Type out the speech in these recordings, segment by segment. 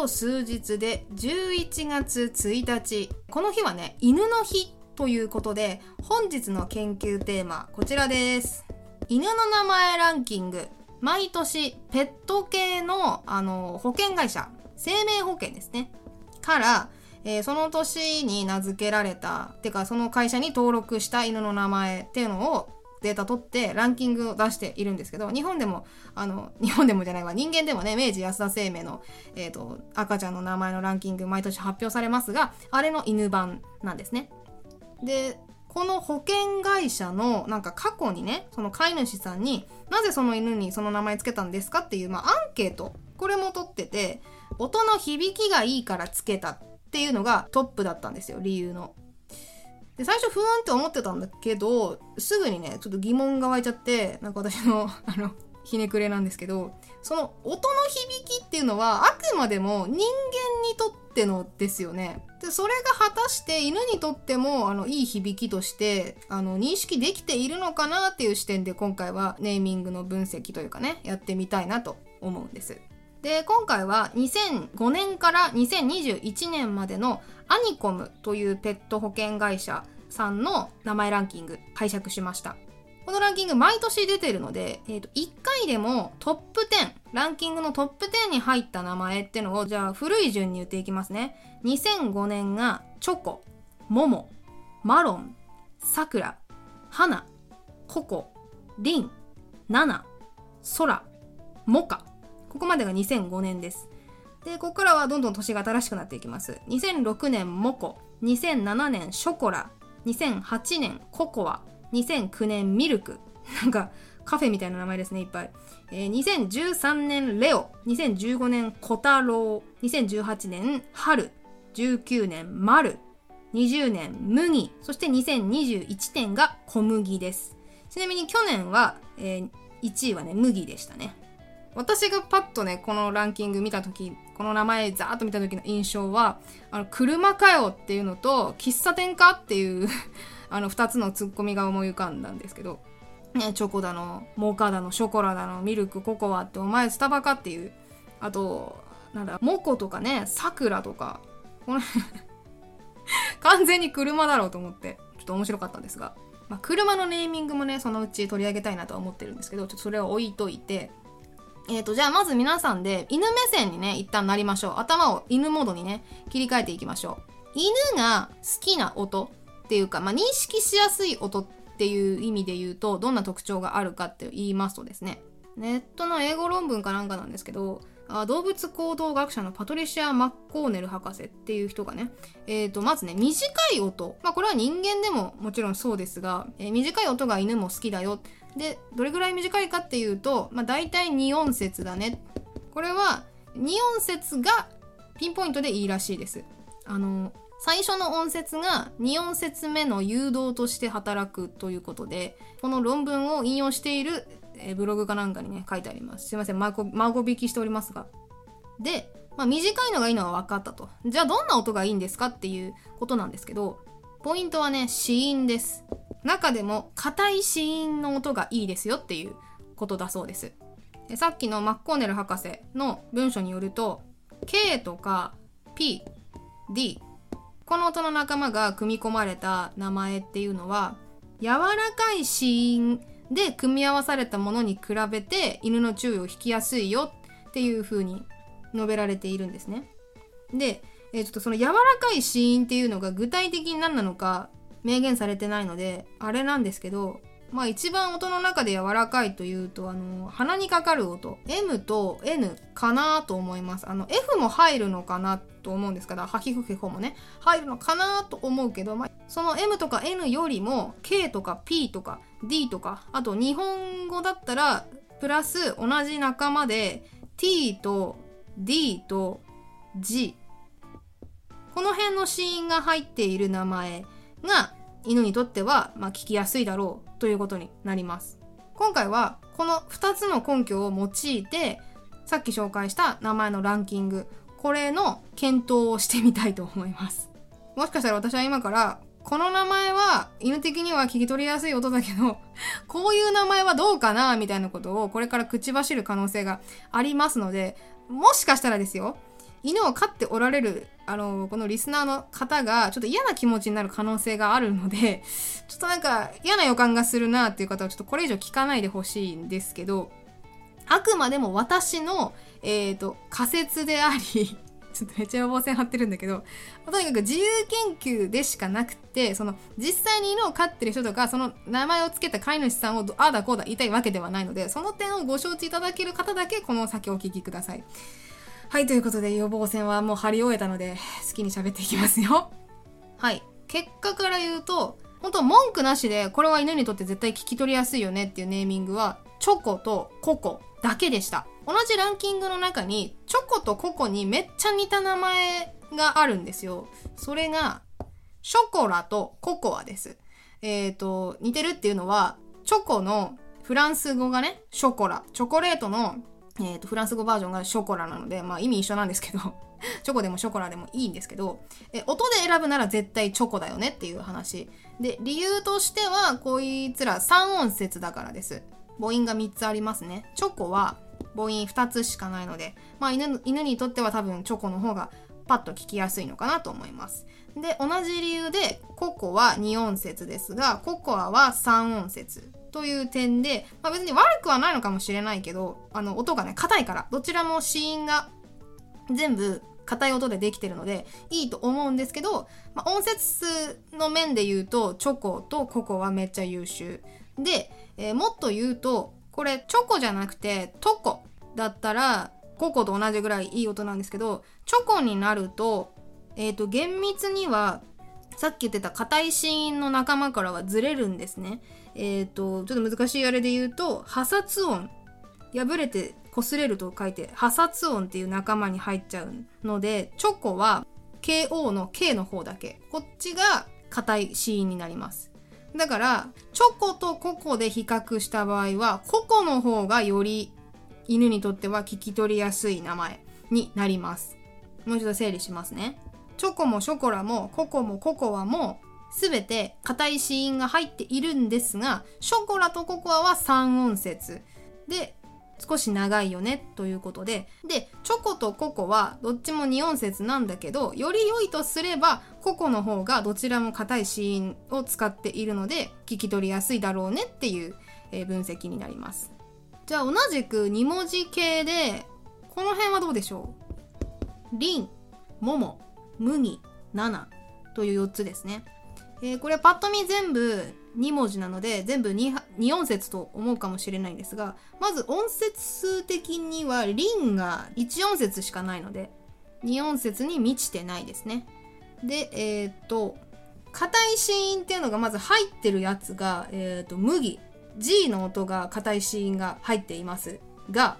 と数日で11月1日。この日はね犬の日ということで本日の研究テーマこちらです。犬の名前ランキング。毎年ペット系のあの保険会社生命保険ですね。から、えー、その年に名付けられたてかその会社に登録した犬の名前っていうのをデータ取ってランキングを出しているんですけど日本でもあの日本でもじゃないわ人間でもね明治安田生命の、えーと、赤ちゃんの名前のランキング毎年発表されますがあれの犬版なんですね。でこの保険会社のなんか過去にねその飼い主さんになぜその犬にその名前つけたんですかっていう、まあ、アンケートこれも取ってて音の響きがいいからつけたっていうのがトップだったんですよ理由の。で最初不安って思ってたんだけどすぐにねちょっと疑問が湧いちゃってなんか私の あのひねくれなんですけどその音の響きっていうのはあくまでも人間にとってのですよね。でそれが果たして犬にとってもあのいい響きとしてあの認識できているのかなっていう視点で今回はネーミングの分析というかねやってみたいなと思うんです。で今回は2005年から2021年までのアニコムというペット保険会社さんの名前ランキング拝借しました。このランキング毎年出てるので、えー、と1回でもトップ10ランキングのトップ10に入った名前ってのをじゃあ古い順に言っていきますね。2005年がチョコモモマロンさくら花ココリンナナソラモカ。ここまでが2005年ですで、ここからはどんどん年が新しくなっていきます。2006年モコ、2007年ショコラ、2008年ココア、2009年ミルク。なんかカフェみたいな名前ですね、いっぱい。えー、2013年レオ、2015年コタロウ、2018年春、19年マル、20年麦、そして2021年が小麦です。ちなみに去年は、えー、1位はね、麦でしたね。私がパッとね、このランキング見たとき、この名前ザーッと見た時の印象は、あの、車かよっていうのと、喫茶店かっていう あの、二つのツッコミが思い浮かんだんですけど、ね、チョコだの、モカだの、ショコラだの、ミルク、ココアって、お前スタバかっていう、あと、なんだ、モコとかね、サクラとか、この 完全に車だろうと思って、ちょっと面白かったんですが、まあ、車のネーミングもね、そのうち取り上げたいなとは思ってるんですけど、ちょっとそれは置いといて、えっ、ー、と、じゃあまず皆さんで犬目線にね、一旦なりましょう。頭を犬モードにね、切り替えていきましょう。犬が好きな音っていうか、まあ、認識しやすい音っていう意味で言うと、どんな特徴があるかって言いますとですね、ネットの英語論文かなんかなんですけど、あ動物行動学者のパトリシア・マッコーネル博士っていう人がね、えー、とまずね短い音、まあ、これは人間でももちろんそうですが、えー、短い音が犬も好きだよでどれぐらい短いかっていうと、まあ、大体2音節だね。これは2音節がピンポイントでいいらしいです。あの最初の音節が2音節目の誘導として働くということでこの論文を引用しているブログかなんかにね書いてあります。すいません孫引きしておりますが。で、まあ、短いのがいいのは分かったと。じゃあどんな音がいいんですかっていうことなんですけどポイントはね子音です。中でも硬い子音の音がいいですよっていうことだそうですでさっきのマッコーネル博士の文章によると K とか P、D この音の仲間が組み込まれた名前っていうのは柔らかい子音で組み合わされたものに比べて犬の注意を引きやすいよっていう風に述べられているんですね。で、えー、ちょっとその柔らかい死因っていうのが具体的に何なのか明言されてないのであれなんですけどまあ一番音の中で柔らかいというとあの鼻にかかる音。M と N かなと思います。あの F も入るのかなと思うんですからハヒフヘホもね。入るのかなと思うけど、まあ、その M とか N よりも K とか P とか D とかあと日本語だったらプラス同じ仲間で T と D と G この辺の子音が入っている名前。が犬にとっては、まあ、聞きやすいだろうということになります。今回はこの2つの根拠を用いてさっき紹介した名前のランキングこれの検討をしてみたいと思います。もしかしたら私は今からこの名前は犬的には聞き取りやすい音だけど こういう名前はどうかなみたいなことをこれから口走る可能性がありますのでもしかしたらですよ犬を飼っておられるあのこのリスナーの方がちょっと嫌な気持ちになる可能性があるので ちょっとなんか嫌な予感がするなっていう方はちょっとこれ以上聞かないでほしいんですけどあくまでも私の、えーと、仮説であり ちょっとめっちゃ予防線張ってるんだけど、とにかく自由研究でしかなくて、その実際に犬を飼ってる人とか、その名前を付けた飼い主さんをああだこうだ言いたいわけではないので、その点をご承知いただける方だけこの先お聞きください。はい、ということで予防線はもう張り終えたので、好きに喋っていきますよ。はい。結果から言うと、本当文句なしで、これは犬にとって絶対聞き取りやすいよねっていうネーミングは、チョコとココだけでした。同じランキングの中に、チョコとココにめっちゃ似た名前があるんですよ。それが、ショコラとココアです。えっ、ー、と、似てるっていうのは、チョコのフランス語がね、ショコラ。チョコレートのえーと、フランス語バージョンがショコラなので、まあ意味一緒なんですけど チョコでもショコラでもいいんですけど、え音で選ぶなら絶対チョコだよねっていう話。で、理由としては、こいつら3音節だからです。母音が3つありますね。チョコは母音2つしかないので、まあ犬犬にとっては多分チョコの方がパッと聞きやすいのかなと思います。で、同じ理由で、ココは2音節ですが、ココアは3音節。という点で、まあ、別に悪くはないのかもしれないけど、あの、音がね、硬いから、どちらも子音が全部硬い音でできてるので、いいと思うんですけど、まあ、音節数の面で言うと、チョコとココはめっちゃ優秀。で、えー、もっと言うと、これ、チョコじゃなくて、トコだったら、ココと同じぐらいいい音なんですけど、チョコになると、えっ、ー、と、厳密には、さっき言ってた硬い子音の仲間からはずれるんですね。えっ、ー、と、ちょっと難しいあれで言うと、破殺音。破れて擦れると書いて、破殺音っていう仲間に入っちゃうので、チョコは KO の K の方だけ。こっちが硬い子音になります。だから、チョコとココで比較した場合は、ココの方がより犬にとっては聞き取りやすい名前になります。もう一度整理しますね。チョコもショコラもココもココアも全て硬い子音が入っているんですが、ショコラとココアは3音節。で、少し長いよねということで、で、チョコとココはどっちも2音節なんだけど、より良いとすれば、ココの方がどちらも硬い子音を使っているので、聞き取りやすいだろうねっていう、え、分析になります。じゃあ同じく2文字系で、この辺はどうでしょう？リン、モモ、麦、ナナという4つですね。えー、これパッと見全部2文字なので全部 2, 2音節と思うかもしれないんですがまず音節数的にはリンが1音節しかないので2音節に満ちてないですねでえっ、と硬い子音っていうのがまず入ってるやつが、えっ、と麦 G の音が硬い子音が入っていますが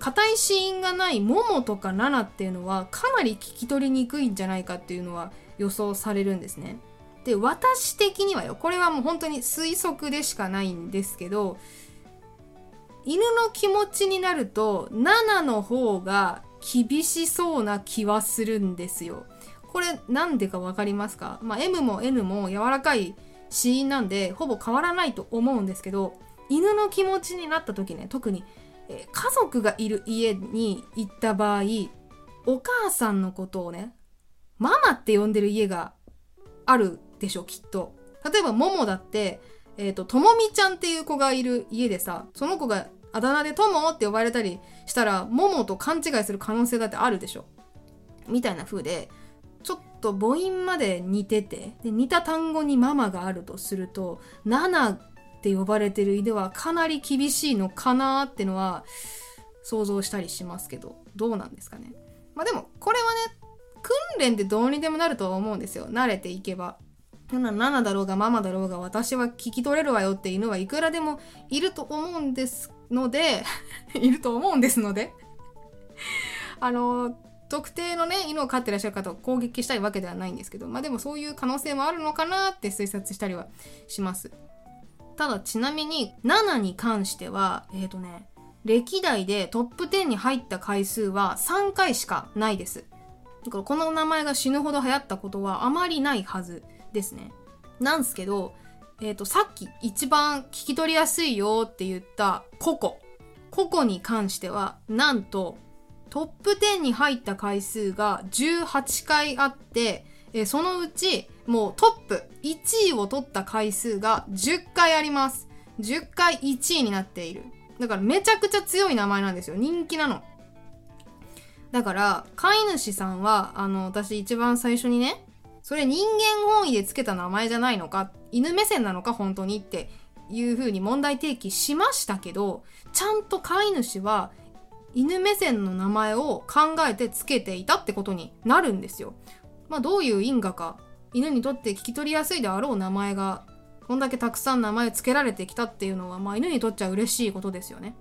硬い子音がないももとか7っていうのはかなり聞き取りにくいんじゃないかっていうのは予想されるんですねで私的にはよこれはもう本当に推測でしかないんですけど犬の気持ちになると7の方が厳しそうな気はするんですよ。これなんでか分かりますか？まあ M も N も柔らかい死因なんでほぼ変わらないと思うんですけど犬の気持ちになった時ね特に、え家族がいる家に行った場合お母さんのことをねママって呼んでる家があるでしょきっと。例えばももだってえっ、ー、とともみちゃんっていう子がいる家でさその子があだ名でともって呼ばれたりしたらももと勘違いする可能性だってあるでしょ。みたいな風でちょっと母音まで似ててで似た単語にママがあるとすると7って呼ばれてる犬はかなり厳しいのかなってのは想像したりしますけどどうなんですかね。まあでもこれはね訓練でどうにでもなるとは思うんですよ。慣れていけば。7だろうがママだろうが私は聞き取れるわよって犬はいくらでもいると思うんですので いると思うんですので あの特定のね犬を飼ってらっしゃる方を攻撃したいわけではないんですけどまあでもそういう可能性もあるのかなって推察したりはします。ただちなみに7に関してはえっ、ー、とね歴代でトップ10に入った回数は3回しかないですだからこの名前が死ぬほど流行ったことはあまりないはずですね。なんすけど、えっ、ー、と、さっき一番聞き取りやすいよって言ったココ。ココに関しては、なんと、トップ10に入った回数が18回あってえそのうちもうトップ。1位を取った回数が10回あります。10回1位になっている。だからめちゃくちゃ強い名前なんですよ。人気なの。だから飼い主さんはあの私一番最初にねそれ人間本位でつけた名前じゃないのか犬目線なのか本当にっていう風に問題提起しましたけどちゃんと飼い主は犬目線の名前を考えてつけていたってことになるんですよ。まあどういう因果か。犬にとって聞き取りやすいであろう名前がこんだけたくさん名前つけられてきたっていうのは、まあ、犬にとっちゃ嬉しいことですよね。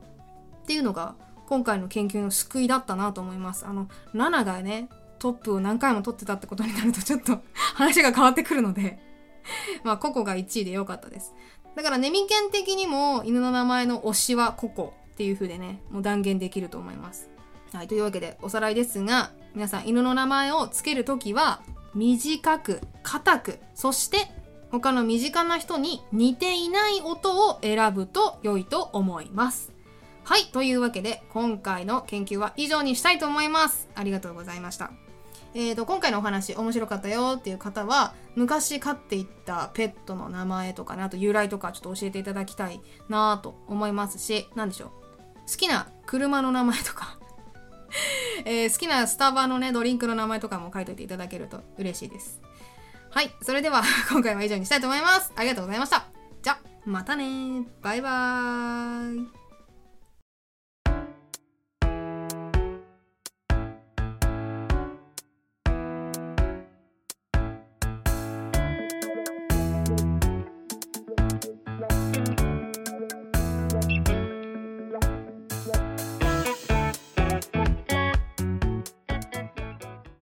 っていうのが今回の研究の救いだったなと思います。あの、ナナがね、トップを何回も取ってたってことになるとちょっと 話が変わってくるので まあ、ココが1位で良かったです。だから、ネミケン的にも犬の名前の推しはココっていう風でね、もう断言できると思います。はい、というわけでおさらいですが、皆さん犬の名前を付けるときは、短く、硬く、そして他の身近な人に似ていない音を選ぶと良いと思います。はい、というわけで今回の研究は以上にしたいと思います。ありがとうございました。えーと、今回のお話面白かったよっていう方は昔飼っていったペットの名前とかねあと由来とかちょっと教えていただきたいなと思いますし何でしょう好きな車の名前とかえー、好きなスタバのねドリンクの名前とかも書いといていただけると嬉しいです。はいそれでは 今回は以上にしたいと思います。ありがとうございました。じゃまたね。バイバーイ。